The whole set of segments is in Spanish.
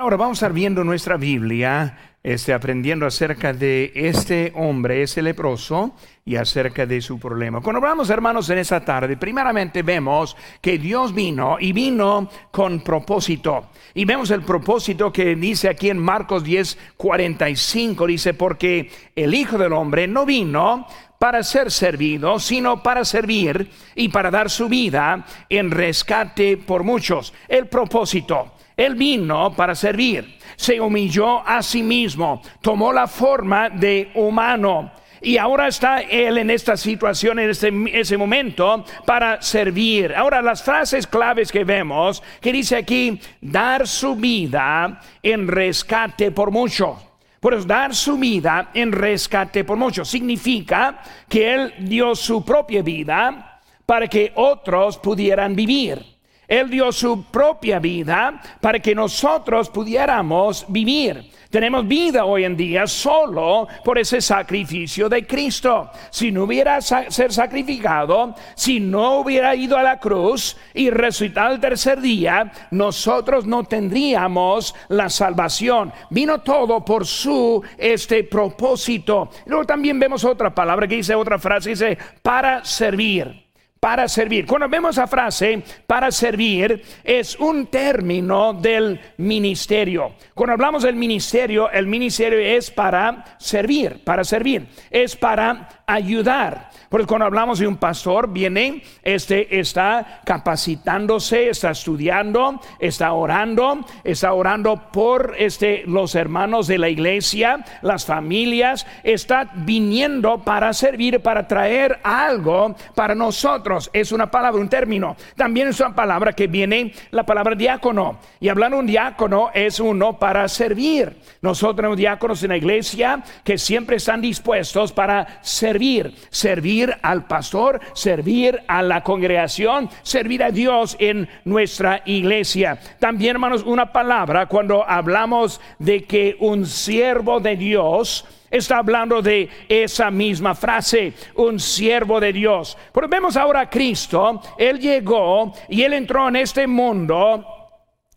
Ahora vamos a estar viendo nuestra Biblia, este, aprendiendo acerca de este hombre, ese leproso, y acerca de su problema. Cuando hablamos, hermanos, en esta tarde, primeramente vemos que Dios vino y vino con propósito. Y vemos el propósito que dice aquí en Marcos 10, 45, dice, porque el Hijo del Hombre no vino para ser servido, sino para servir y para dar su vida en rescate por muchos. El propósito. Él vino para servir, se humilló a sí mismo, tomó la forma de humano. Y ahora está Él en esta situación, en este, ese momento, para servir. Ahora las frases claves que vemos, que dice aquí, dar su vida en rescate por mucho. Por eso, dar su vida en rescate por mucho significa que Él dio su propia vida para que otros pudieran vivir. Él dio su propia vida para que nosotros pudiéramos vivir. Tenemos vida hoy en día solo por ese sacrificio de Cristo. Si no hubiera ser sacrificado, si no hubiera ido a la cruz y resucitado el tercer día, nosotros no tendríamos la salvación. Vino todo por su este propósito. Luego también vemos otra palabra que dice otra frase dice para servir para servir. Cuando vemos esa frase, para servir, es un término del ministerio. Cuando hablamos del ministerio, el ministerio es para servir, para servir, es para ayudar. Porque cuando hablamos de un pastor, viene, este está capacitándose, está estudiando, está orando, está orando por este, los hermanos de la iglesia, las familias, está viniendo para servir, para traer algo para nosotros. Es una palabra, un término. También es una palabra que viene la palabra diácono. Y hablando de un diácono es uno para servir. Nosotros tenemos diáconos en la iglesia que siempre están dispuestos para servir, servir al pastor, servir a la congregación, servir a Dios en nuestra iglesia. También, hermanos, una palabra cuando hablamos de que un siervo de Dios, está hablando de esa misma frase, un siervo de Dios. Pero vemos ahora a Cristo, Él llegó y Él entró en este mundo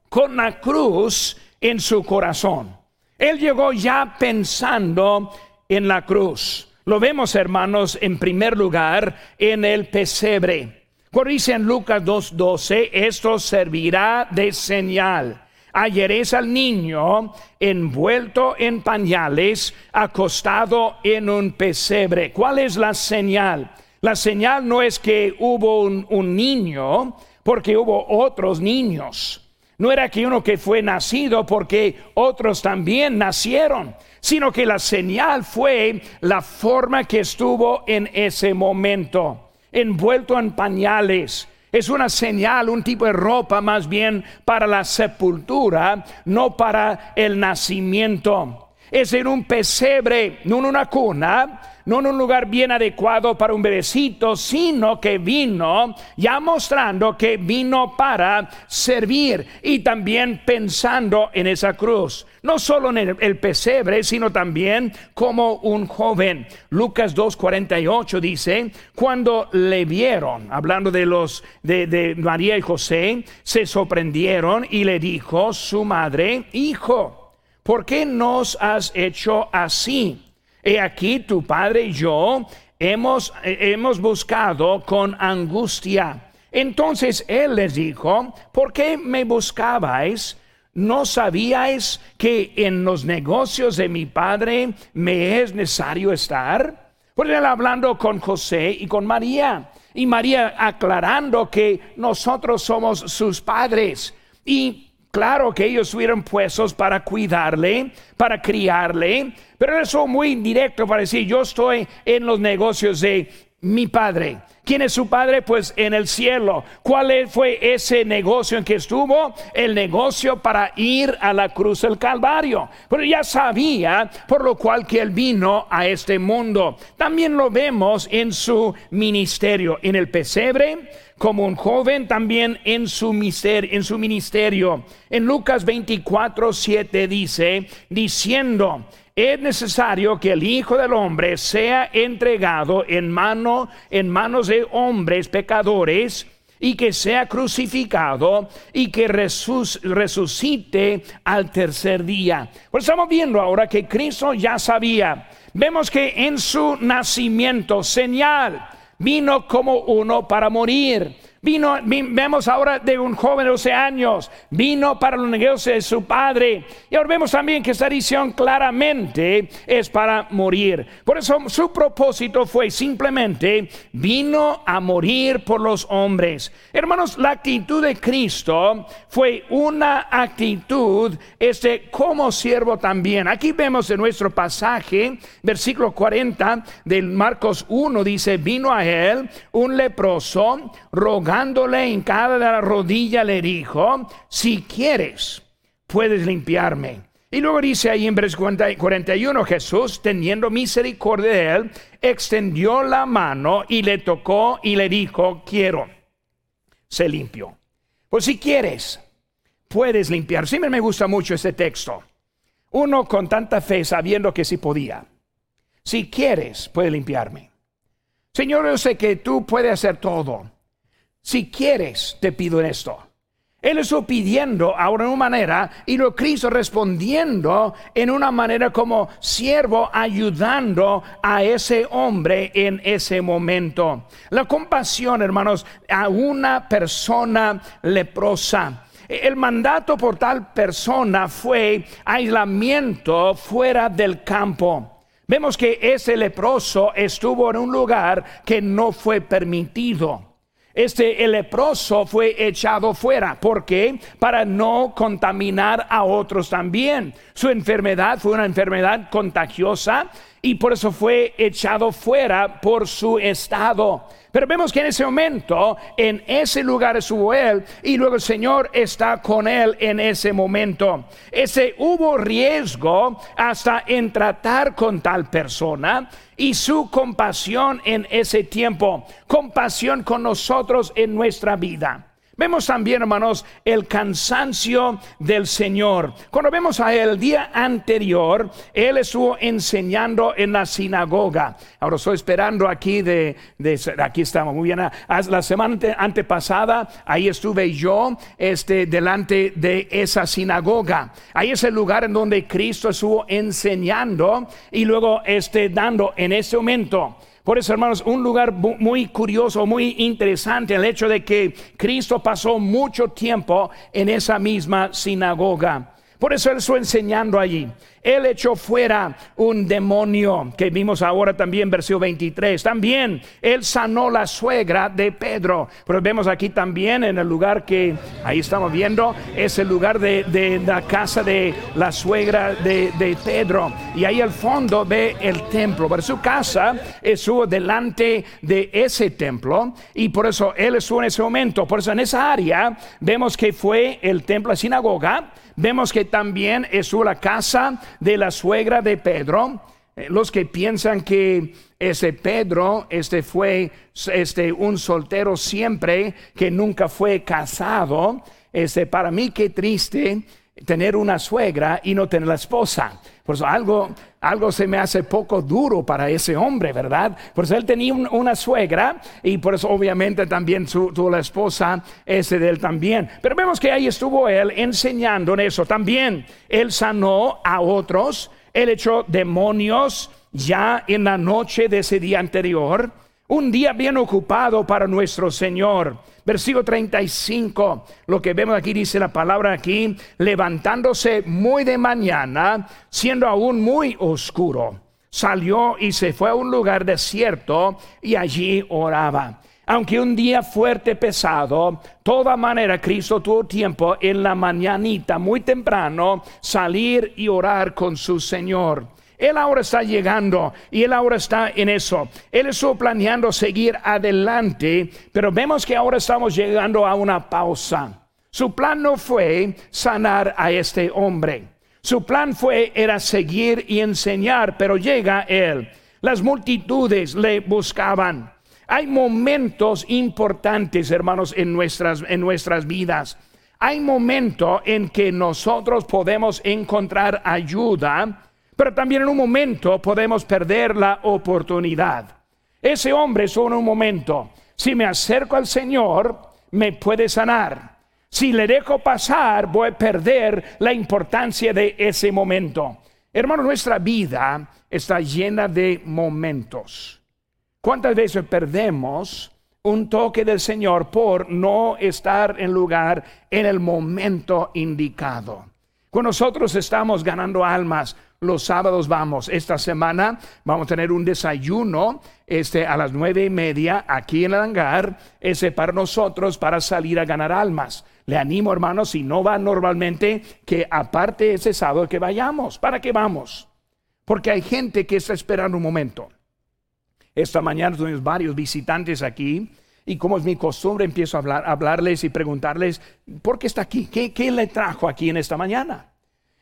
con la cruz en su corazón. Él llegó ya pensando en la cruz. Lo vemos, hermanos, en primer lugar en el pesebre. Cuando dice en Lucas 2:12, esto servirá de señal. Halleréis al niño envuelto en pañales, acostado en un pesebre. ¿Cuál es la señal? La señal no es que hubo un, un niño, porque hubo otros niños. No era que uno que fue nacido porque otros también nacieron, sino que la señal fue la forma que estuvo en ese momento, envuelto en pañales. Es una señal, un tipo de ropa más bien para la sepultura, no para el nacimiento. Es en un pesebre, no en una cuna, no en un lugar bien adecuado para un bebecito, sino que vino ya mostrando que vino para servir y también pensando en esa cruz. No solo en el, pesebre, sino también como un joven. Lucas 2.48 dice, cuando le vieron, hablando de los de, de María y José, se sorprendieron y le dijo su madre, hijo, ¿por qué nos has hecho así? He aquí tu padre y yo hemos, hemos buscado con angustia. Entonces él les dijo, ¿por qué me buscabais? ¿No sabíais que en los negocios de mi padre me es necesario estar? Pues él hablando con José y con María. Y María aclarando que nosotros somos sus padres. Y Claro que ellos estuvieron puestos para cuidarle, para criarle, pero eso muy directo para decir, yo estoy en los negocios de mi padre. ¿Quién es su padre? Pues en el cielo. ¿Cuál fue ese negocio en que estuvo? El negocio para ir a la cruz del Calvario. Pero ya sabía por lo cual que él vino a este mundo. También lo vemos en su ministerio, en el pesebre como un joven también en su, en su ministerio. En Lucas 24, 7 dice, diciendo, es necesario que el Hijo del Hombre sea entregado en mano, en manos de hombres pecadores y que sea crucificado y que resucite al tercer día. Pues estamos viendo ahora que Cristo ya sabía. Vemos que en su nacimiento, señal, vino como uno para morir Vino, vemos ahora de un joven de 12 años, vino para los negocios de su padre. Y ahora vemos también que esta edición claramente es para morir. Por eso su propósito fue simplemente, vino a morir por los hombres. Hermanos, la actitud de Cristo fue una actitud este, como siervo también. Aquí vemos en nuestro pasaje, versículo 40 del Marcos 1, dice, vino a él un leproso, rogando en cada de la rodilla le dijo, si quieres, puedes limpiarme. Y luego dice ahí en versículo 41, Jesús, teniendo misericordia de él, extendió la mano y le tocó y le dijo, quiero, se limpió. Pues si quieres, puedes limpiar. Siempre me gusta mucho ese texto. Uno con tanta fe sabiendo que sí podía. Si quieres, puede limpiarme. Señor, yo sé que tú puedes hacer todo. Si quieres, te pido esto. Él estuvo pidiendo ahora en una manera y lo Cristo respondiendo en una manera como siervo ayudando a ese hombre en ese momento. La compasión, hermanos, a una persona leprosa. El mandato por tal persona fue aislamiento fuera del campo. Vemos que ese leproso estuvo en un lugar que no fue permitido. Este el leproso fue echado fuera. ¿Por qué? Para no contaminar a otros también. Su enfermedad fue una enfermedad contagiosa y por eso fue echado fuera por su estado. Pero vemos que en ese momento, en ese lugar estuvo él y luego el Señor está con él en ese momento. Ese hubo riesgo hasta en tratar con tal persona y su compasión en ese tiempo, compasión con nosotros en nuestra vida. Vemos también, hermanos, el cansancio del Señor. Cuando vemos a él el día anterior, él estuvo enseñando en la sinagoga. Ahora estoy esperando aquí de, aquí estamos muy bien. La semana antepasada, ahí estuve yo, este, delante de esa sinagoga. Ahí es el lugar en donde Cristo estuvo enseñando y luego, este, dando en ese momento. Por eso, hermanos, un lugar muy curioso, muy interesante, el hecho de que Cristo pasó mucho tiempo en esa misma sinagoga. Por eso Él estuvo enseñando allí. Él echó fuera un demonio que vimos ahora también, versículo 23. También Él sanó la suegra de Pedro. Pero vemos aquí también en el lugar que ahí estamos viendo, es el lugar de, la casa de la suegra de, de, Pedro. Y ahí al fondo ve el templo. Pero su casa estuvo delante de ese templo y por eso Él estuvo en ese momento. Por eso en esa área vemos que fue el templo, la sinagoga Vemos que también estuvo la casa de la suegra de Pedro. Eh, los que piensan que ese Pedro este fue este un soltero siempre que nunca fue casado, este para mí qué triste tener una suegra y no tener la esposa. Por eso algo, algo se me hace poco duro para ese hombre, ¿verdad? Por eso él tenía una suegra y por eso obviamente también su, tuvo la esposa ese de él también. Pero vemos que ahí estuvo él enseñando en eso también. Él sanó a otros, él echó demonios ya en la noche de ese día anterior. Un día bien ocupado para nuestro Señor. Versículo 35, lo que vemos aquí dice la palabra aquí, levantándose muy de mañana, siendo aún muy oscuro, salió y se fue a un lugar desierto y allí oraba. Aunque un día fuerte, pesado, toda manera Cristo tuvo tiempo en la mañanita, muy temprano, salir y orar con su Señor. Él ahora está llegando y él ahora está en eso. Él estuvo planeando seguir adelante, pero vemos que ahora estamos llegando a una pausa. Su plan no fue sanar a este hombre. Su plan fue era seguir y enseñar, pero llega él. Las multitudes le buscaban. Hay momentos importantes, hermanos, en nuestras, en nuestras vidas. Hay momentos en que nosotros podemos encontrar ayuda pero también en un momento podemos perder la oportunidad. Ese hombre solo un momento, si me acerco al Señor, me puede sanar. Si le dejo pasar, voy a perder la importancia de ese momento. Hermano, nuestra vida está llena de momentos. ¿Cuántas veces perdemos un toque del Señor por no estar en lugar en el momento indicado? Cuando nosotros estamos ganando almas, los sábados vamos. Esta semana vamos a tener un desayuno este, a las nueve y media aquí en el hangar, ese para nosotros para salir a ganar almas. Le animo, hermanos, si no va normalmente, que aparte ese sábado que vayamos. ¿Para qué vamos? Porque hay gente que está esperando un momento. Esta mañana tuvimos varios visitantes aquí y como es mi costumbre empiezo a hablar, hablarles y preguntarles, ¿por qué está aquí? ¿Qué, ¿Qué le trajo aquí en esta mañana?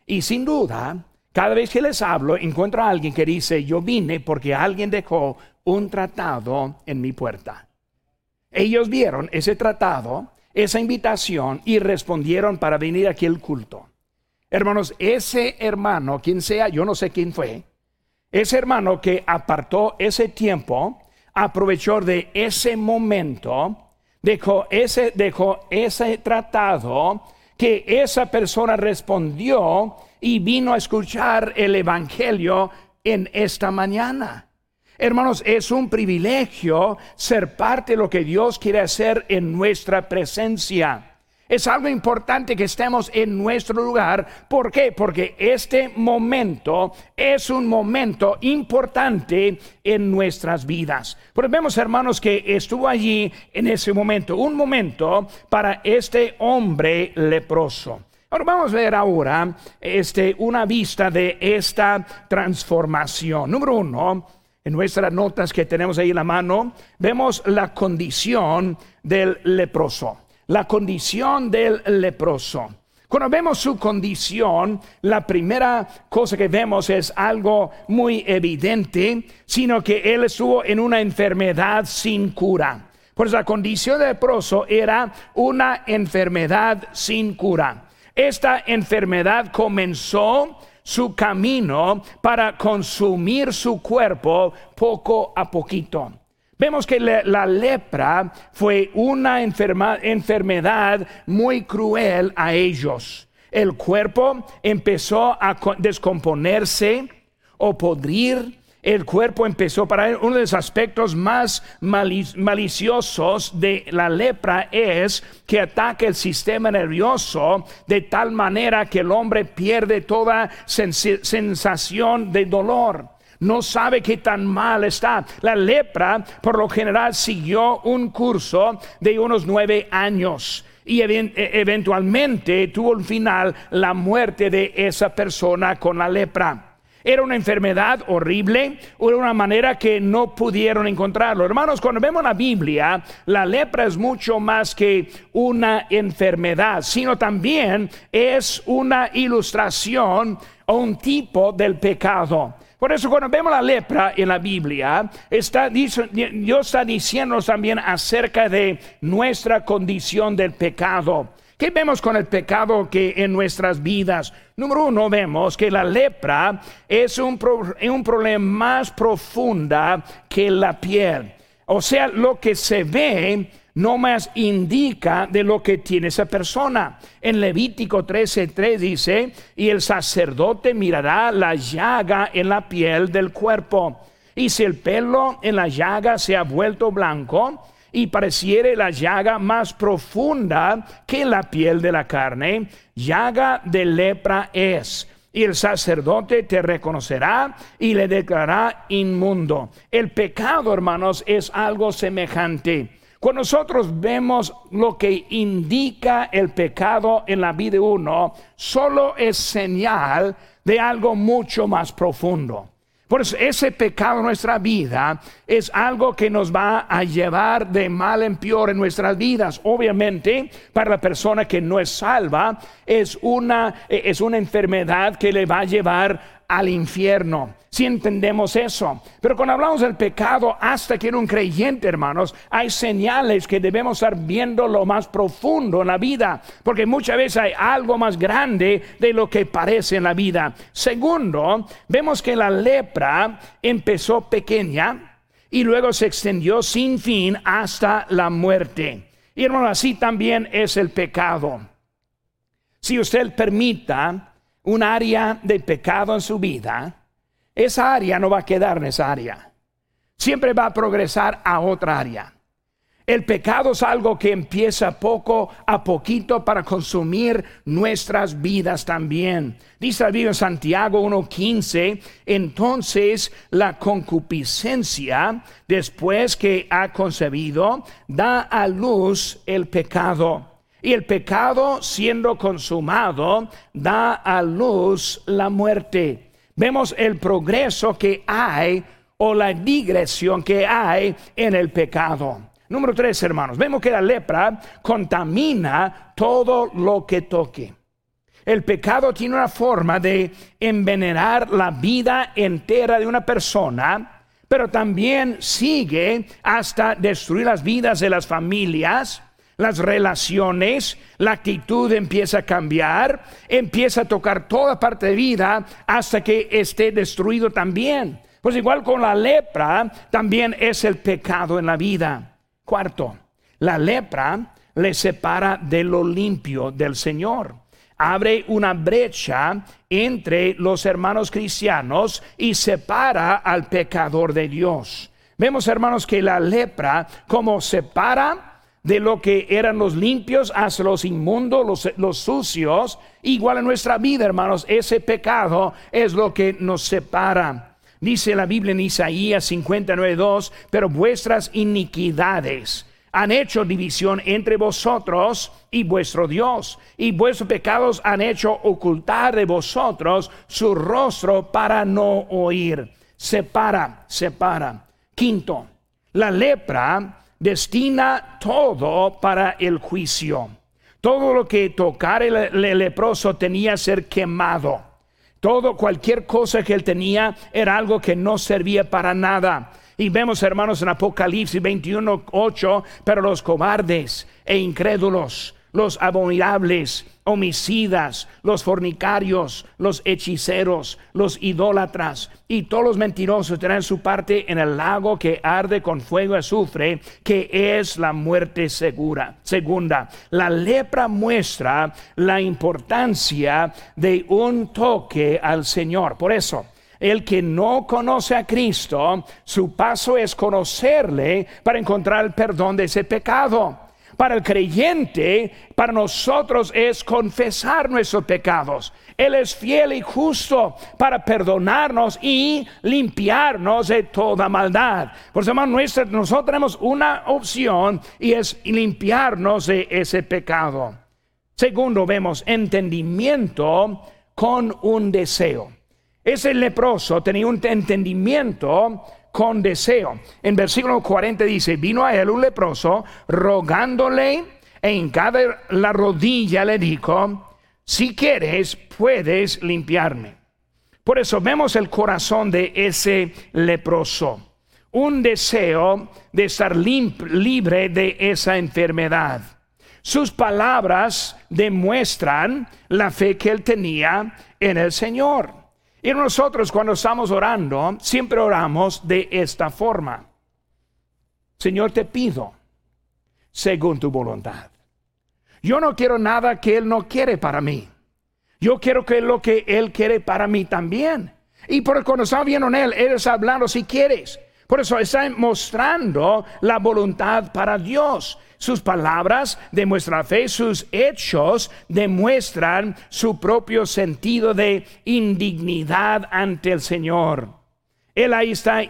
Y sin duda, cada vez que les hablo, encuentro a alguien que dice, yo vine porque alguien dejó un tratado en mi puerta. Ellos vieron ese tratado, esa invitación y respondieron para venir aquí al culto. Hermanos, ese hermano, quien sea, yo no sé quién fue, ese hermano que apartó ese tiempo, aprovechó de ese momento, dejó ese, dejó ese tratado, que esa persona respondió y vino a escuchar el Evangelio en esta mañana. Hermanos, es un privilegio ser parte de lo que Dios quiere hacer en nuestra presencia. Es algo importante que estemos en nuestro lugar. ¿Por qué? Porque este momento es un momento importante en nuestras vidas. Pero vemos, hermanos, que estuvo allí en ese momento, un momento para este hombre leproso. Ahora vamos a ver ahora este, una vista de esta transformación. Número uno, en nuestras notas que tenemos ahí en la mano, vemos la condición del leproso. La condición del leproso. Cuando vemos su condición, la primera cosa que vemos es algo muy evidente, sino que él estuvo en una enfermedad sin cura. Pues la condición del leproso era una enfermedad sin cura. Esta enfermedad comenzó su camino para consumir su cuerpo poco a poquito. Vemos que la, lepra fue una enfermedad muy cruel a ellos. El cuerpo empezó a descomponerse o podrir el cuerpo empezó para él. Uno de los aspectos más maliciosos de la lepra es que ataca el sistema nervioso de tal manera que el hombre pierde toda sensación de dolor. No sabe qué tan mal está. La lepra, por lo general, siguió un curso de unos nueve años y e-, eventualmente tuvo al final la muerte de esa persona con la lepra. Era una enfermedad horrible, era una manera que no pudieron encontrarlo. Hermanos, cuando vemos la Biblia, la lepra es mucho más que una enfermedad, sino también es una ilustración o un tipo del pecado. Por eso cuando vemos la lepra en la Biblia, está, Dios está diciendo también acerca de nuestra condición del pecado. ¿Qué vemos con el pecado que en nuestras vidas? Número uno, vemos que la lepra es un, un problema más profunda que la piel. O sea, lo que se ve no más indica de lo que tiene esa persona. En Levítico 13:3 dice, y el sacerdote mirará la llaga en la piel del cuerpo. Y si el pelo en la llaga se ha vuelto blanco, y pareciere la llaga más profunda que la piel de la carne, llaga de lepra es. Y el sacerdote te reconocerá y le declarará inmundo. El pecado, hermanos, es algo semejante. Cuando nosotros vemos lo que indica el pecado en la vida de uno, solo es señal de algo mucho más profundo. Por eso ese pecado en nuestra vida es algo que nos va a llevar de mal en peor en nuestras vidas. Obviamente, para la persona que no es salva, es una, es una enfermedad que le va a llevar al infierno. Si entendemos eso. Pero cuando hablamos del pecado, hasta que en un creyente, hermanos, hay señales que debemos estar viendo lo más profundo en la vida. Porque muchas veces hay algo más grande de lo que parece en la vida. Segundo, vemos que la lepra empezó pequeña y luego se extendió sin fin hasta la muerte. Y hermano, así también es el pecado. Si usted permita un área de pecado en su vida, esa área no va a quedar en esa área. Siempre va a progresar a otra área. El pecado es algo que empieza poco a poquito para consumir nuestras vidas también. Dice la Biblia en Santiago 1.15, entonces la concupiscencia, después que ha concebido, da a luz el pecado. Y el pecado, siendo consumado, da a luz la muerte. Vemos el progreso que hay o la digresión que hay en el pecado. Número tres, hermanos, vemos que la lepra contamina todo lo que toque. El pecado tiene una forma de envenenar la vida entera de una persona, pero también sigue hasta destruir las vidas de las familias, las relaciones, la actitud empieza a cambiar, empieza a tocar toda parte de vida hasta que esté destruido también. Pues igual con la lepra, también es el pecado en la vida. Cuarto, la lepra le separa de lo limpio del Señor. Abre una brecha entre los hermanos cristianos y separa al pecador de Dios. Vemos, hermanos, que la lepra como separa de lo que eran los limpios hacia los inmundos, los, los, sucios, igual en nuestra vida, hermanos, ese pecado es lo que nos separa. Dice la Biblia en Isaías 59.2, pero vuestras iniquidades han hecho división entre vosotros y vuestro Dios, y vuestros pecados han hecho ocultar de vosotros su rostro para no oír. Separa, separa. Quinto, la lepra destina todo para el juicio. Todo lo que tocar el, leproso tenía que ser quemado. Todo, cualquier cosa que él tenía era algo que no servía para nada. Y vemos, hermanos, en Apocalipsis 21, 8, pero los cobardes e incrédulos los abominables, homicidas, los fornicarios, los hechiceros, los idólatras y todos los mentirosos tendrán su parte en el lago que arde con fuego y azufre, que es la muerte segura. Segunda, la lepra muestra la importancia de un toque al Señor. Por eso, el que no conoce a Cristo, su paso es conocerle para encontrar el perdón de ese pecado. Para el creyente, para nosotros es confesar nuestros pecados. Él es fiel y justo para perdonarnos y limpiarnos de toda maldad. Por eso, nosotros tenemos una opción y es limpiarnos de ese pecado. Segundo, vemos entendimiento con un deseo. Ese leproso tenía un entendimiento con deseo. En versículo 40 dice, vino a él un leproso rogándole en cada la rodilla le dijo, si quieres puedes limpiarme. Por eso vemos el corazón de ese leproso. Un deseo de estar libre de esa enfermedad. Sus palabras demuestran la fe que él tenía en el Señor. Y nosotros cuando estamos orando, siempre oramos de esta forma. Señor, te pido, según tu voluntad. Yo no quiero nada que Él no quiere para mí. Yo quiero que lo que Él quiere para mí también. Y por cuando está viendo en Él, Él está hablando si quieres. Por eso está mostrando la voluntad para Dios. Sus palabras demuestran fe, sus hechos demuestran su propio sentido de indignidad ante el Señor. Él ahí está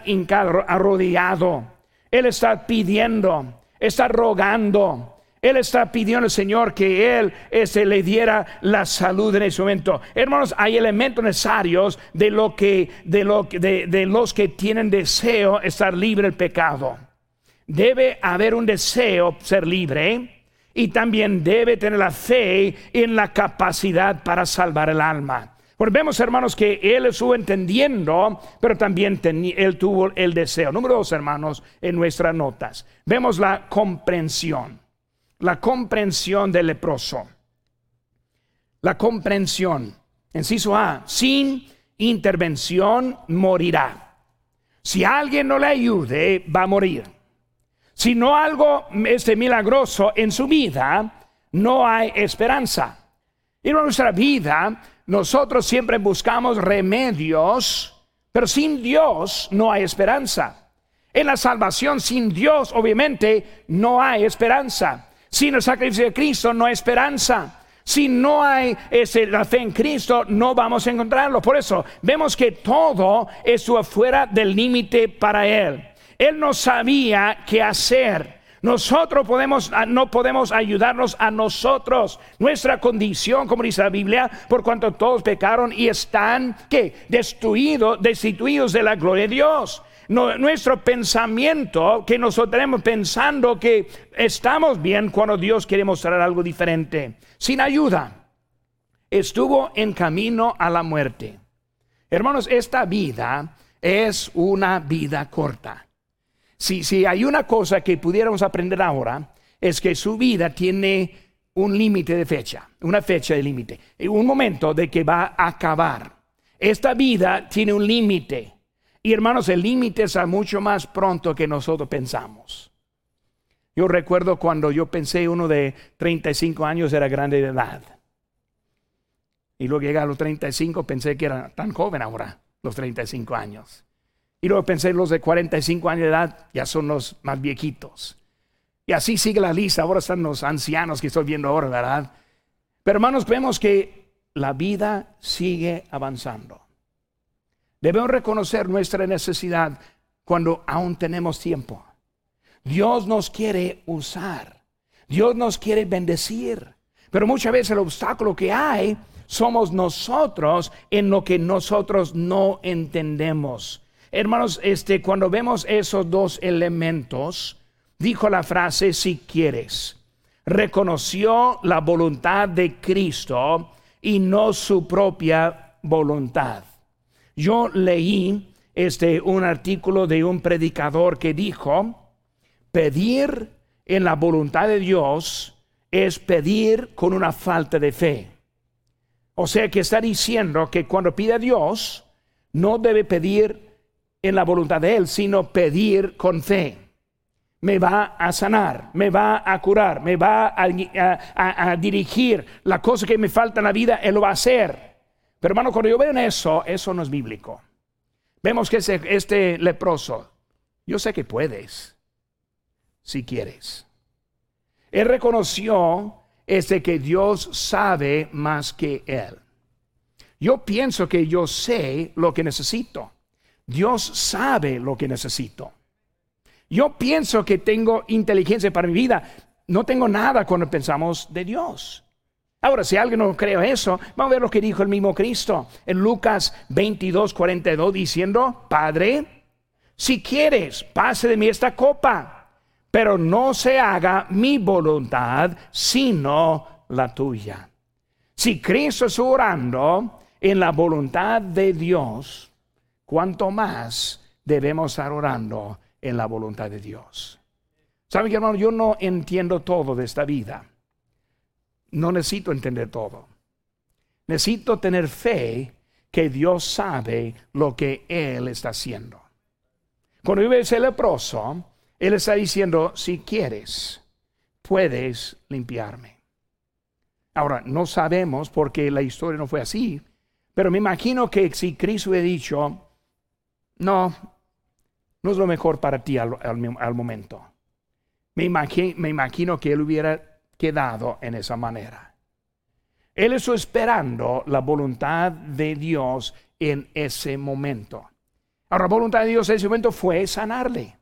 arrodillado. Él está pidiendo, está rogando. Él está pidiendo al Señor que Él ese, le diera la salud en ese momento. Hermanos, hay elementos necesarios de, lo que, de, lo, de, de los que tienen deseo estar libre del pecado debe haber un deseo ser libre y también debe tener la fe en la capacidad para salvar el alma. Porque vemos, hermanos, que él estuvo entendiendo, pero también él tuvo el deseo. Número dos, hermanos, en nuestras notas. Vemos la comprensión. La comprensión del leproso. La comprensión. Enciso A, sin intervención morirá. Si alguien no le ayude, va a morir. Si no algo este milagroso en su vida, no hay esperanza. En nuestra vida, nosotros siempre buscamos remedios, pero sin Dios no hay esperanza. En la salvación, sin Dios, obviamente, no hay esperanza. Sin el sacrificio de Cristo, no hay esperanza. Si no hay ese, la fe en Cristo, no vamos a encontrarlo. Por eso vemos que todo estuvo fuera del límite para Él. Él no sabía qué hacer. Nosotros podemos, ah, no podemos ayudarnos a nosotros. Nuestra condición, como dice la Biblia, por cuanto todos pecaron y están, ¿qué? Destruidos, destituidos de la gloria de Dios. Nuestro pensamiento, que nosotros tenemos pensando que estamos bien cuando Dios quiere mostrar algo diferente. Sin ayuda. Estuvo en camino a la muerte. Hermanos, esta vida es una vida corta. Si, hay una cosa que pudiéramos aprender ahora, es que su vida tiene un límite de fecha, una fecha de límite, un momento de que va a acabar. Esta vida tiene un límite. Y hermanos, el límite es mucho más pronto que nosotros pensamos. Yo recuerdo cuando yo pensé uno de 35 años era grande de edad. Y luego llegué a los 35, pensé que era tan joven ahora, los 35 años. Y luego pensé, los de 45 años de edad ya son los más viejitos. Y así sigue la lista. Ahora están los ancianos que estoy viendo ahora, ¿verdad? Pero hermanos, vemos que la vida sigue avanzando. Debemos reconocer nuestra necesidad cuando aún tenemos tiempo. Dios nos quiere usar. Dios nos quiere bendecir. Pero muchas veces el obstáculo que hay somos nosotros en lo que nosotros no entendemos. Hermanos, este, cuando vemos esos dos elementos, dijo la frase, si quieres, reconoció la voluntad de Cristo y no su propia voluntad. Yo leí este, un artículo de un predicador que dijo, pedir en la voluntad de Dios es pedir con una falta de fe. O sea que está diciendo que cuando pide a Dios, no debe pedir en la voluntad de Él, sino pedir con fe. Me va a sanar, me va a curar, me va a, dirigir. La cosa que me falta en la vida, Él lo va a hacer. Pero hermano, cuando yo veo en eso, eso no es bíblico. Vemos que este leproso, yo sé que puedes, si quieres. Él reconoció este que Dios sabe más que Él. Yo pienso que yo sé lo que necesito. Dios sabe lo que necesito. Yo pienso que tengo inteligencia para mi vida. No tengo nada cuando pensamos de Dios. Ahora, si alguien no cree eso, vamos a ver lo que dijo el mismo Cristo en Lucas 22, 42, diciendo, Padre, si quieres, pase de mí esta copa, pero no se haga mi voluntad, sino la tuya. Si Cristo está orando en la voluntad de Dios, cuánto más debemos estar orando en la voluntad de Dios. ¿Saben, hermano? Yo no entiendo todo de esta vida. No necesito entender todo. Necesito tener fe que Dios sabe lo que Él está haciendo. Cuando vive ese leproso, Él está diciendo, si quieres, puedes limpiarme. Ahora, no sabemos porque la historia no fue así, pero me imagino que si Cristo hubiera dicho, no, no es lo mejor para ti al, momento. Me me imagino que él hubiera quedado en esa manera. Él está esperando la voluntad de Dios en ese momento. Ahora, la voluntad de Dios en ese momento fue sanarle.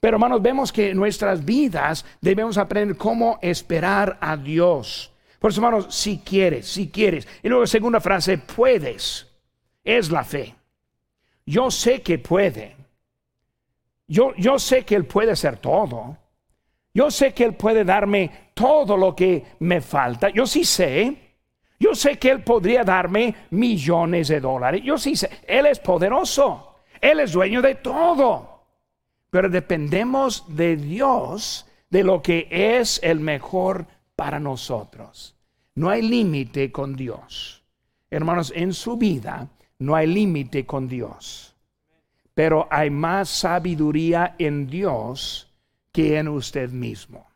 Pero hermanos, vemos que en nuestras vidas debemos aprender cómo esperar a Dios. Por eso, hermanos, si quieres, si quieres. Y luego, segunda frase, puedes. Es la fe. Yo sé que puede. Yo, yo sé que Él puede hacer todo. Yo sé que Él puede darme todo lo que me falta. Yo sí sé. Yo sé que Él podría darme millones de dólares. Yo sí sé. Él es poderoso. Él es dueño de todo. Pero dependemos de Dios, de lo que es el mejor para nosotros. No hay límite con Dios. Hermanos, en su vida no hay límite con Dios. Pero hay más sabiduría en Dios que en usted mismo.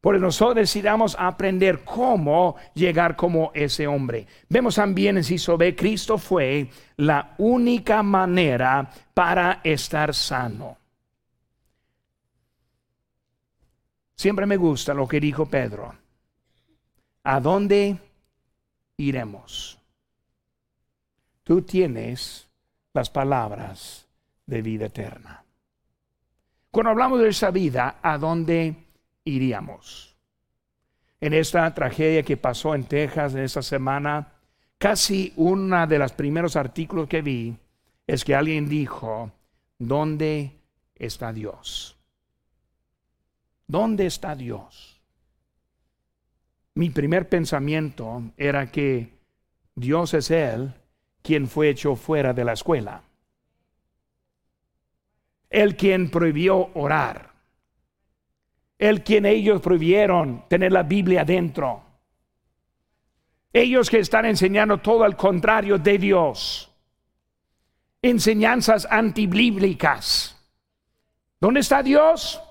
Por eso nosotros decidamos aprender cómo llegar como ese hombre. Vemos también en Sisobe, Cristo fue la única manera para estar sano. Siempre me gusta lo que dijo Pedro. ¿A dónde iremos? Tú tienes las palabras de vida eterna. Cuando hablamos de esa vida, ¿a dónde iríamos? En esta tragedia que pasó en Texas en esta semana, casi uno de los primeros artículos que vi es que alguien dijo, ¿dónde está Dios? ¿Dónde está Dios? Mi primer pensamiento era que Dios es Él quien fue hecho fuera de la escuela. El quien prohibió orar el quien ellos prohibieron tener la Biblia dentro. Ellos que están enseñando todo al contrario de Dios. Enseñanzas antibíblicas. ¿Dónde está Dios?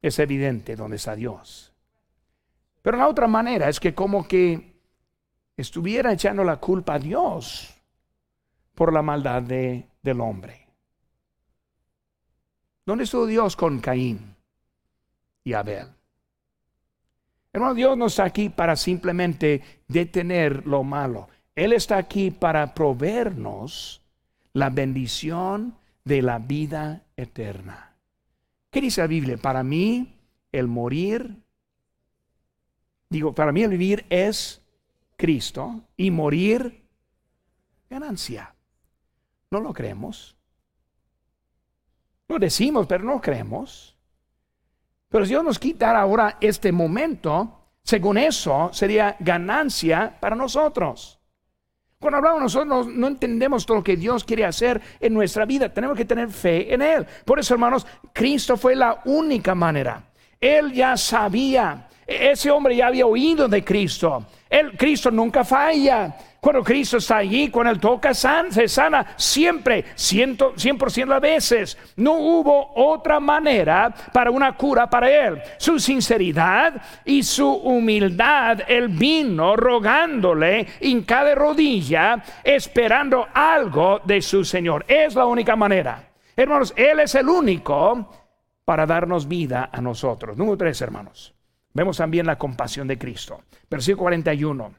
Es evidente dónde está Dios. Pero la otra manera es que como que estuviera echando la culpa a Dios por la maldad de, del hombre. ¿Dónde estuvo Dios con Caín? y Abel. Hermano, Dios no está aquí para simplemente detener lo malo. Él está aquí para proveernos la bendición de la vida eterna. ¿Qué dice la Biblia? Para mí, el morir, digo, para mí el vivir es Cristo y morir ganancia. No lo creemos. Lo decimos, pero no creemos. Pero si Dios nos quitara ahora este momento, según eso sería ganancia para nosotros. Cuando hablamos nosotros no, entendemos todo lo que Dios quiere hacer en nuestra vida. Tenemos que tener fe en Él. Por eso, hermanos, Cristo fue la única manera. Él ya sabía. Ese hombre ya había oído de Cristo. El Cristo nunca falla. Cuando Cristo está allí, cuando Él toca, se sana siempre, 100%, de las veces. No hubo otra manera para una cura para Él. Su sinceridad y su humildad, Él vino rogándole en cada rodilla, esperando algo de su Señor. Es la única manera. Hermanos, Él es el único para darnos vida a nosotros. Número tres, hermanos. Vemos también la compasión de Cristo. Versículo 41.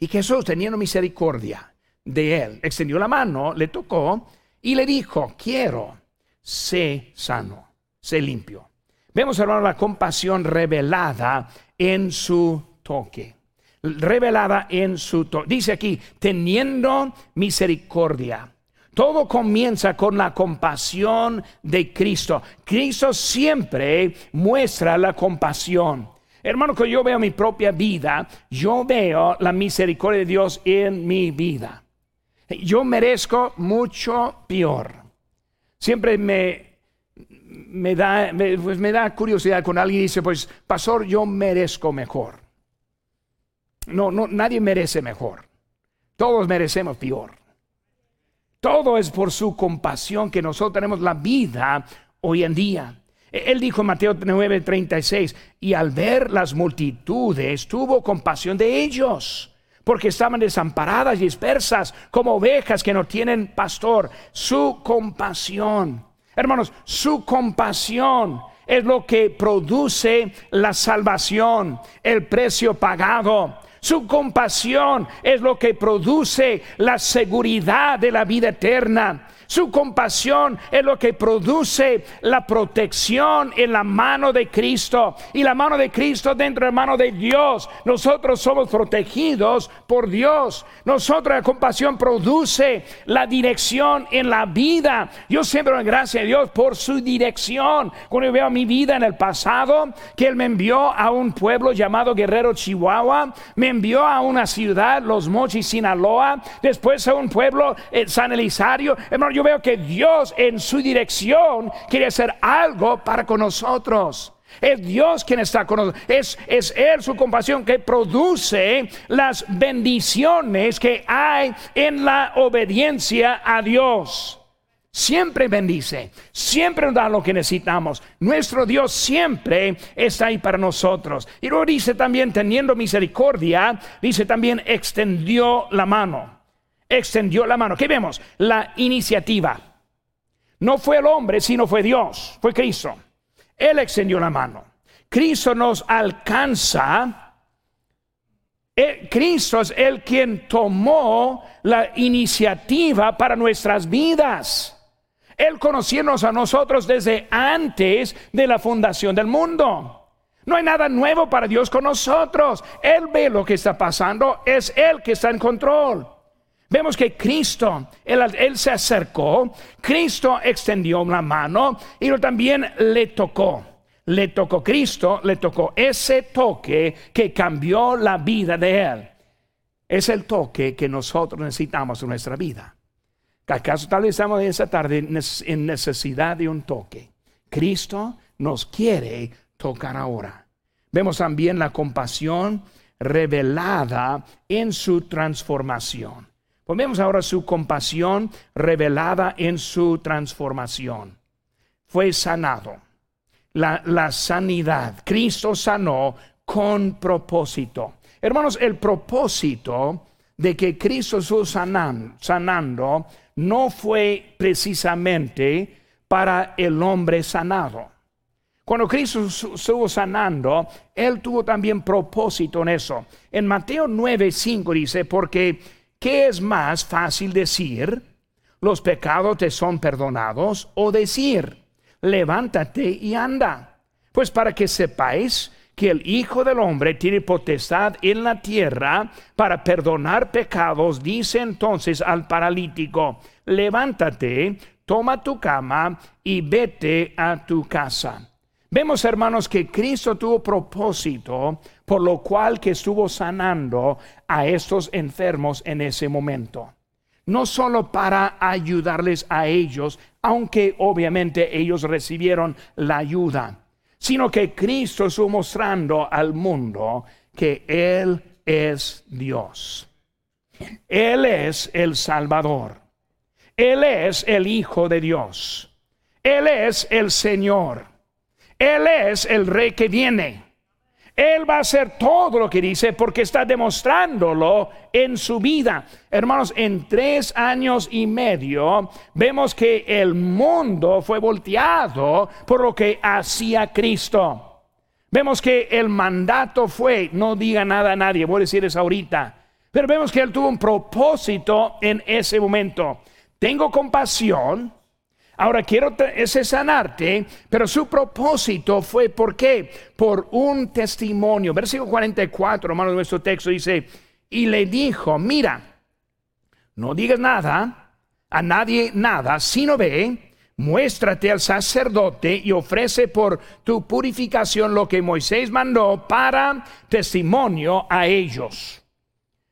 Y Jesús, teniendo misericordia de él, extendió la mano, le tocó y le dijo, quiero, sé sano, sé limpio. Vemos, hermano, la compasión revelada en su toque. Revelada en su toque. Dice aquí, teniendo misericordia. Todo comienza con la compasión de Cristo. Cristo siempre muestra la compasión. Hermano, que yo veo mi propia vida, yo veo la misericordia de Dios en mi vida. Yo merezco mucho peor. Siempre me, da, pues me da curiosidad cuando alguien dice, pues, pastor, yo merezco mejor. No, no, nadie merece mejor. Todos merecemos peor. Todo es por su compasión que nosotros tenemos la vida hoy en día. Él dijo en Mateo 9:36, y al ver las multitudes tuvo compasión de ellos, porque estaban desamparadas y dispersas como ovejas que no tienen pastor. Su compasión, hermanos, su compasión es lo que produce la salvación, el precio pagado. Su compasión es lo que produce la seguridad de la vida eterna. Su compasión es lo que produce la protección en la mano de Cristo. Y la mano de Cristo dentro de la mano de Dios. Nosotros somos protegidos por Dios. Nosotros la compasión produce la dirección en la vida. Yo siempre doy gracias a Dios por su dirección. Cuando yo veo mi vida en el pasado, que Él me envió a un pueblo llamado Guerrero Chihuahua, me envió a una ciudad, Los Mochis, Sinaloa, después a un pueblo, eh, San Elisario. Hermano, yo veo que Dios en su dirección quiere hacer algo para con nosotros. Es Dios quien está con nosotros. Es, es Él su compasión que produce las bendiciones que hay en la obediencia a Dios. siempre bendice, siempre nos da lo que necesitamos. Nuestro Dios siempre está ahí para nosotros. Y luego dice también, teniendo misericordia, dice también, extendió la mano. Extendió la mano. ¿Qué vemos? La iniciativa. No fue el hombre, sino fue Dios, fue Cristo. Él extendió la mano. Cristo nos alcanza. Cristo es el quien tomó la iniciativa para nuestras vidas. Él conociéndonos a nosotros desde antes de la fundación del mundo. No hay nada nuevo para Dios con nosotros. Él ve lo que está pasando, es Él que está en control. Vemos que Cristo, él, se acercó, Cristo extendió la mano y también le tocó. Le tocó Cristo, le tocó ese toque que cambió la vida de Él. Es el toque que nosotros necesitamos en nuestra vida. ¿Acaso tal vez estamos esta tarde en necesidad de un toque? Cristo nos quiere tocar ahora. Vemos también la compasión revelada en su transformación. Pues vemos ahora su compasión revelada en su transformación. Fue sanado. La, sanidad. Cristo sanó con propósito. Hermanos, el propósito de que Cristo estuvo sanando no fue precisamente para el hombre sanado. Cuando Cristo estuvo sanando, Él tuvo también propósito en eso. En Mateo 9:5 dice, porque ¿qué es más fácil decir? ¿Los pecados te son perdonados? O decir, levántate y anda. Pues para que sepáis que el Hijo del Hombre tiene potestad en la tierra para perdonar pecados, dice entonces al paralítico, levántate, toma tu cama y vete a tu casa. Vemos, hermanos, que Cristo tuvo propósito, por lo cual que estuvo sanando a estos enfermos en ese momento. No solo para ayudarles a ellos, aunque obviamente ellos recibieron la ayuda, sino que Cristo estuvo mostrando al mundo que Él es Dios. Él es el Salvador. Él es el Hijo de Dios. Él es el Señor. Él es el Rey que viene. Él va a hacer todo lo que dice porque está demostrándolo en su vida. Hermanos, en tres años y medio vemos que el mundo fue volteado por lo que hacía Cristo. Vemos que el mandato fue, no diga nada a nadie, voy a decir eso ahorita, pero vemos que él tuvo un propósito en ese momento. Tengo compasión, Ahora quiero ese sanarte, pero su propósito fue por qué? Por un testimonio. Versículo 44, hermano, nuestro texto dice, y le dijo, mira, no digas nada, a nadie nada, sino ve, muéstrate al sacerdote y ofrece por tu purificación lo que Moisés mandó para testimonio a ellos.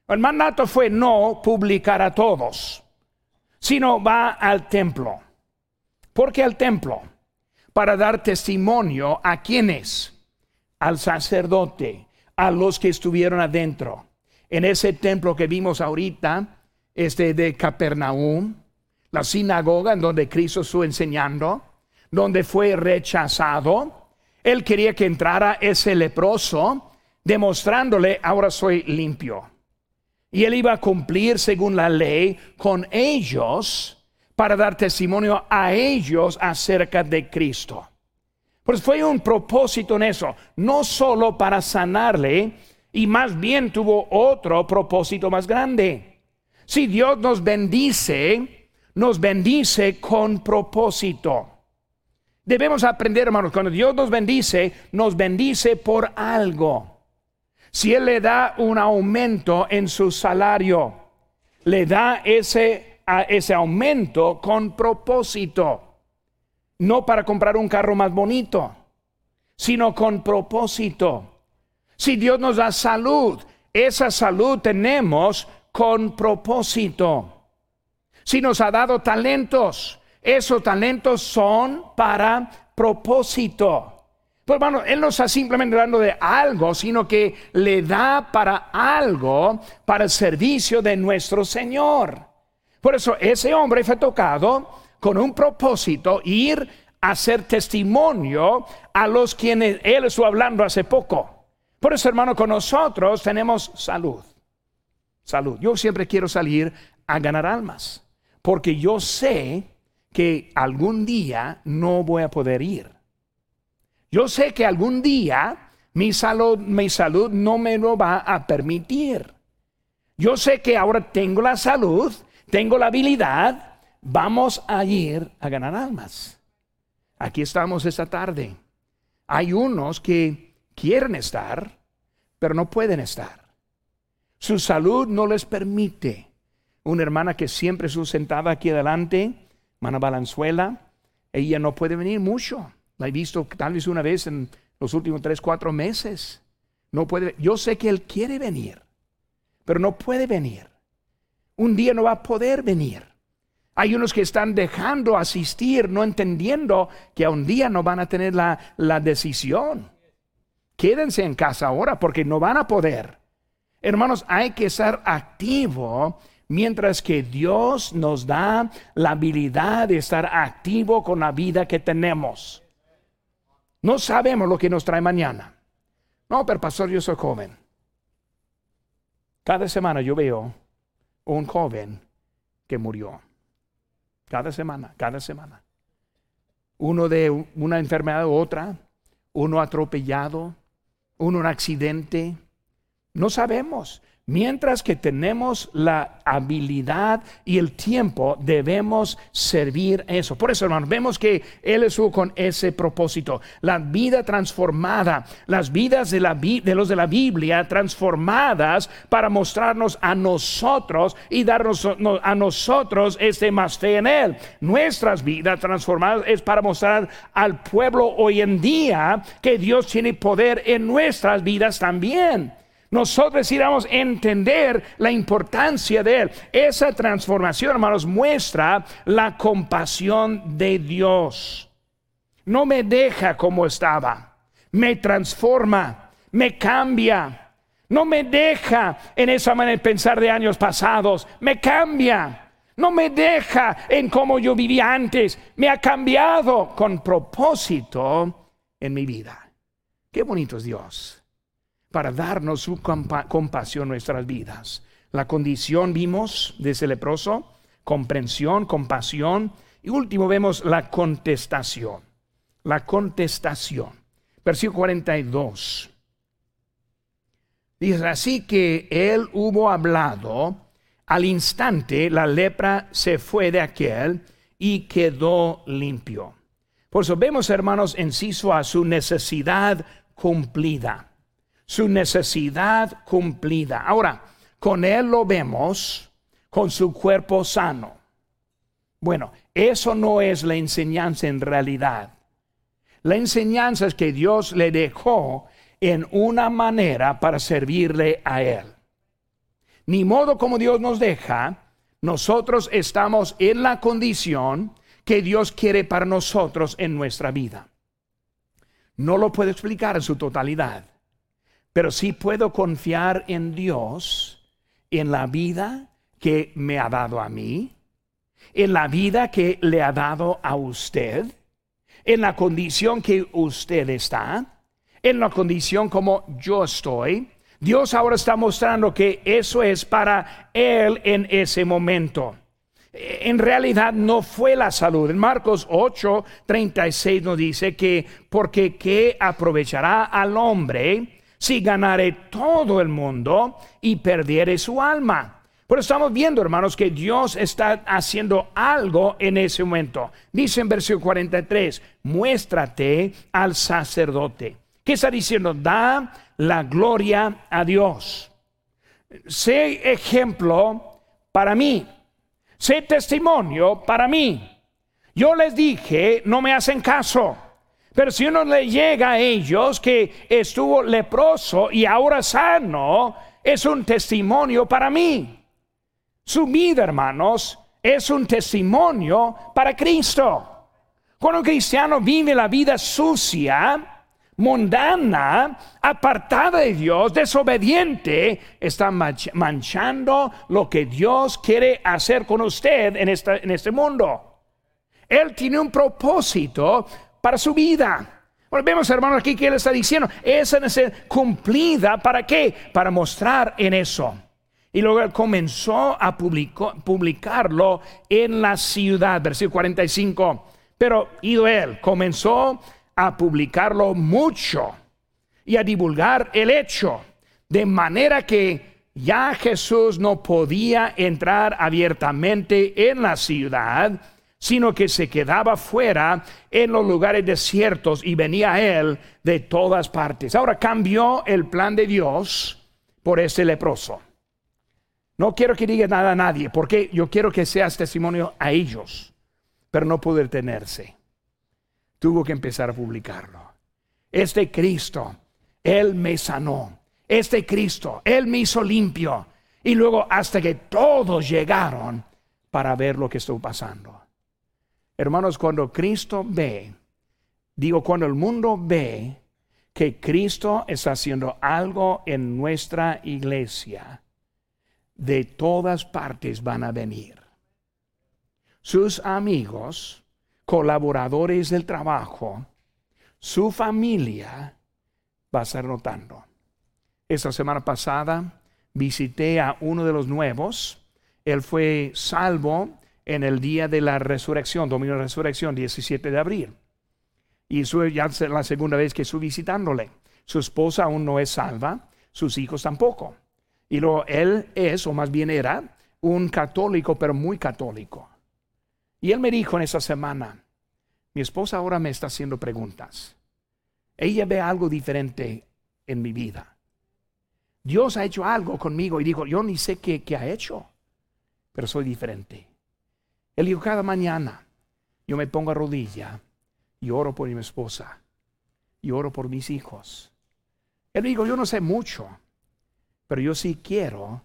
El mandato fue no publicar a todos, sino va al templo. Porque al templo? Para dar testimonio a quienes? Al sacerdote, a los que estuvieron adentro. En ese templo que vimos ahorita, este de Capernaum, la sinagoga en donde Cristo estuvo enseñando, donde fue rechazado, él quería que entrara ese leproso, demostrándole, ahora soy limpio. Y él iba a cumplir según la ley con ellos para dar testimonio a ellos acerca de Cristo. Pues fue un propósito en eso, no solo para sanarle, y más bien tuvo otro propósito más grande. Si Dios nos bendice, nos bendice con propósito. Debemos aprender, hermanos, cuando Dios nos bendice, nos bendice por algo. Si Él le da un aumento en su salario, le da ese a ese aumento con propósito. No para comprar un carro más bonito, sino con propósito. Si Dios nos da salud, esa salud tenemos con propósito. Si nos ha dado talentos, esos talentos son para propósito. Pues hermano, Él no está simplemente dando de algo, sino que le da para algo, para el servicio de nuestro Señor. Por eso ese hombre fue tocado con un propósito, ir a hacer testimonio a los quienes Él estuvo hablando hace poco. Por eso, hermano, con nosotros tenemos salud. Salud. Yo siempre quiero salir a ganar almas, porque yo sé que algún día no voy a poder ir. Yo sé que algún día mi salud, mi salud no me lo va a permitir. Yo sé que ahora tengo la salud, tengo la habilidad, vamos a ir a ganar almas. Aquí estamos esta tarde. Hay unos que quieren estar, pero no pueden estar. Su salud no les permite. Una hermana que siempre estuvo sentada aquí adelante, Mana Balanzuela, ella no puede venir mucho. La he visto tal vez una vez en los últimos tres, cuatro meses. No puede. Yo sé que él quiere venir, pero no puede venir. Un día no va a poder venir. Hay unos que están dejando asistir, no entendiendo que un día no van a tener la, la decisión. Quédense en casa ahora porque no van a poder. Hermanos, hay que ser activo mientras que Dios nos da la habilidad de estar activo con la vida que tenemos. No sabemos lo que nos trae mañana. No, pero pastor, yo soy joven. Cada semana yo veo un joven que murió. Cada semana, cada semana. Uno de una enfermedad u otra, uno atropellado, uno un accidente. No sabemos. Mientras que tenemos la habilidad y el tiempo, debemos servir eso. Por eso, hermanos, vemos que Él estuvo con ese propósito. La vida transformada, las vidas de, la, de los de la Biblia transformadas para mostrarnos a nosotros y darnos a nosotros este más fe en Él. Nuestras vidas transformadas es para mostrar al pueblo hoy en día que Dios tiene poder en nuestras vidas también nosotros iremos entender la importancia de Él. Esa transformación, hermanos, muestra la compasión de Dios. No me deja como estaba, me transforma, me cambia. No me deja en esa manera de pensar de años pasados, me cambia. No me deja en cómo yo vivía antes, me ha cambiado con propósito en mi vida. Qué bonito es Dios para darnos su compasión en nuestras vidas. La condición vimos de ese leproso, comprensión, compasión, y último vemos la contestación. La contestación. Versículo 42. Dice así que él hubo hablado, al instante la lepra se fue de aquel y quedó limpio. Por eso vemos, hermanos, enciso a su necesidad cumplida su necesidad cumplida. Ahora, con él lo vemos con su cuerpo sano. Bueno, eso no es la enseñanza en realidad. La enseñanza es que Dios le dejó en una manera para servirle a Él. Ni modo como Dios nos deja, nosotros estamos en la condición que Dios quiere para nosotros en nuestra vida. No lo puedo explicar en su totalidad pero sí puedo confiar en Dios, en la vida que me ha dado a mí, en la vida que le ha dado a usted, en la condición que usted está, en la condición como yo estoy. Dios ahora está mostrando que eso es para Él en ese momento. En realidad no fue la salud. En Marcos 8, 36 nos dice que porque qué aprovechará al hombre si ganare todo el mundo y perdiere su alma. Pero estamos viendo, hermanos, que Dios está haciendo algo en ese momento. Dice en versículo 43, muéstrate al sacerdote. ¿Qué está diciendo? Da la gloria a Dios. Sé ejemplo para mí. Sé testimonio para mí. Yo les dije, no me hacen caso. Pero si uno le llega a ellos que estuvo leproso y ahora sano, es un testimonio para mí. Su vida, hermanos, es un testimonio para Cristo. Cuando un cristiano vive la vida sucia, mundana, apartada de Dios, desobediente, está manchando lo que Dios quiere hacer con usted en, en este mundo. Él tiene un propósito para su vida. Vemos, hermanos, aquí que Él está diciendo, esa ser cumplida, ¿para qué? Para mostrar en eso. Y luego comenzó a publicarlo en la ciudad, versículo 45. Pero ido Él, comenzó a publicarlo mucho y a divulgar el hecho, de manera que ya Jesús no podía entrar abiertamente en la ciudad, sino que se quedaba fuera en los lugares desiertos y venía él de todas partes. Ahora cambió el plan de Dios por ese leproso. No quiero que diga nada a nadie, porque yo quiero que seas testimonio a ellos, pero no pudo detenerse. Tuvo que empezar a publicarlo. Este Cristo, Él me sanó. Este Cristo, Él me hizo limpio. Y luego hasta que todos llegaron para ver lo que estuvo pasando. Hermanos, cuando Cristo ve, digo, cuando el mundo ve que Cristo está haciendo algo en nuestra iglesia, de todas partes van a venir. Sus amigos, colaboradores del trabajo, su familia va a estar notando. Esta semana pasada visité a uno de los nuevos. Él fue salvo en el día de la resurrección, domingo de resurrección, 17 de abril. Y eso ya es la segunda vez que estoy visitándole. Su esposa aún no es salva, sus hijos tampoco. Y luego él es, o más bien era, un católico, pero muy católico. Y él me dijo en esa semana, mi esposa ahora me está haciendo preguntas. Ella ve algo diferente en mi vida. Dios ha hecho algo conmigo y dijo, yo ni sé qué ha hecho, pero soy diferente. Él dijo, cada mañana yo me pongo a rodilla y oro por mi esposa y oro por mis hijos. Él dijo, yo no sé mucho, pero yo sí quiero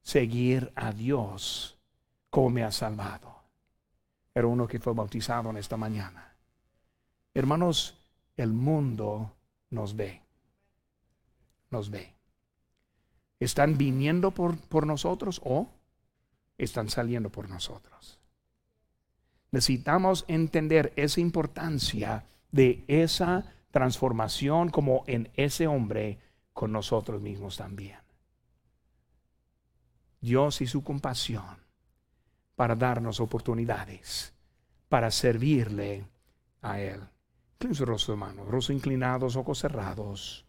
seguir a Dios como me ha salvado. Era uno que fue bautizado en esta mañana. Hermanos, el mundo nos ve. Nos ve. ¿Están viniendo por, por nosotros o están saliendo por nosotros? Necesitamos entender esa importancia de esa transformación como en ese hombre con nosotros mismos también. Dios y su compasión para darnos oportunidades para servirle a Él. Incluso rostro hermano, rostro inclinados, ojos cerrados.